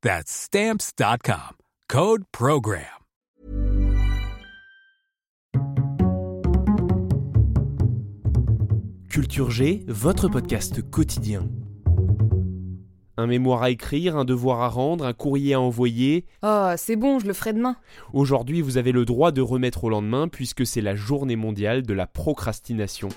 That's stamps.com. Code Program. Culture G, votre podcast quotidien. Un mémoire à écrire, un devoir à rendre, un courrier à envoyer. Oh, c'est bon, je le ferai demain. Aujourd'hui, vous avez le droit de remettre au lendemain puisque c'est la journée mondiale de la procrastination.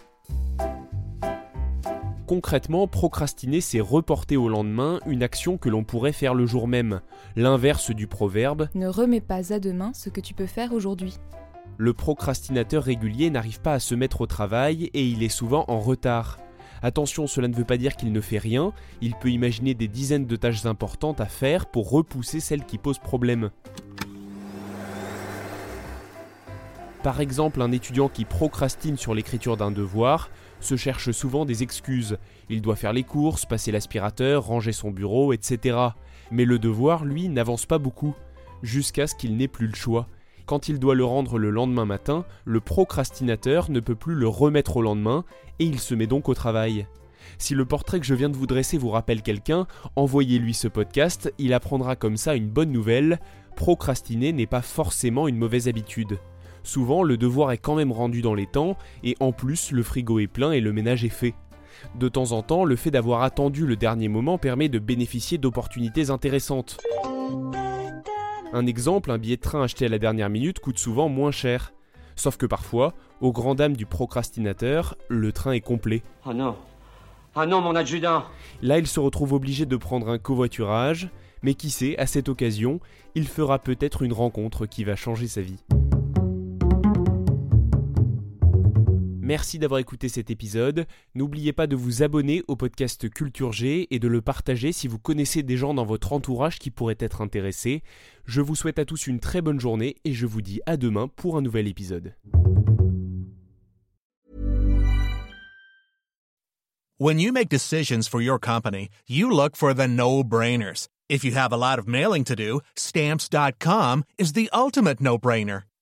Concrètement, procrastiner, c'est reporter au lendemain une action que l'on pourrait faire le jour même, l'inverse du proverbe Ne remets pas à demain ce que tu peux faire aujourd'hui. Le procrastinateur régulier n'arrive pas à se mettre au travail et il est souvent en retard. Attention, cela ne veut pas dire qu'il ne fait rien, il peut imaginer des dizaines de tâches importantes à faire pour repousser celles qui posent problème. Par exemple, un étudiant qui procrastine sur l'écriture d'un devoir se cherche souvent des excuses. Il doit faire les courses, passer l'aspirateur, ranger son bureau, etc. Mais le devoir, lui, n'avance pas beaucoup, jusqu'à ce qu'il n'ait plus le choix. Quand il doit le rendre le lendemain matin, le procrastinateur ne peut plus le remettre au lendemain, et il se met donc au travail. Si le portrait que je viens de vous dresser vous rappelle quelqu'un, envoyez-lui ce podcast, il apprendra comme ça une bonne nouvelle, procrastiner n'est pas forcément une mauvaise habitude. Souvent, le devoir est quand même rendu dans les temps, et en plus, le frigo est plein et le ménage est fait. De temps en temps, le fait d'avoir attendu le dernier moment permet de bénéficier d'opportunités intéressantes. Un exemple, un billet de train acheté à la dernière minute coûte souvent moins cher. Sauf que parfois, au grand dam du procrastinateur, le train est complet. Oh non Ah non, mon adjudant Là, il se retrouve obligé de prendre un covoiturage, mais qui sait, à cette occasion, il fera peut-être une rencontre qui va changer sa vie. Merci d'avoir écouté cet épisode. N'oubliez pas de vous abonner au podcast Culture G et de le partager si vous connaissez des gens dans votre entourage qui pourraient être intéressés. Je vous souhaite à tous une très bonne journée et je vous dis à demain pour un nouvel épisode. When you make decisions for your company, you look for the no-brainers. If you have a lot mailing to do, stamps.com is the no-brainer.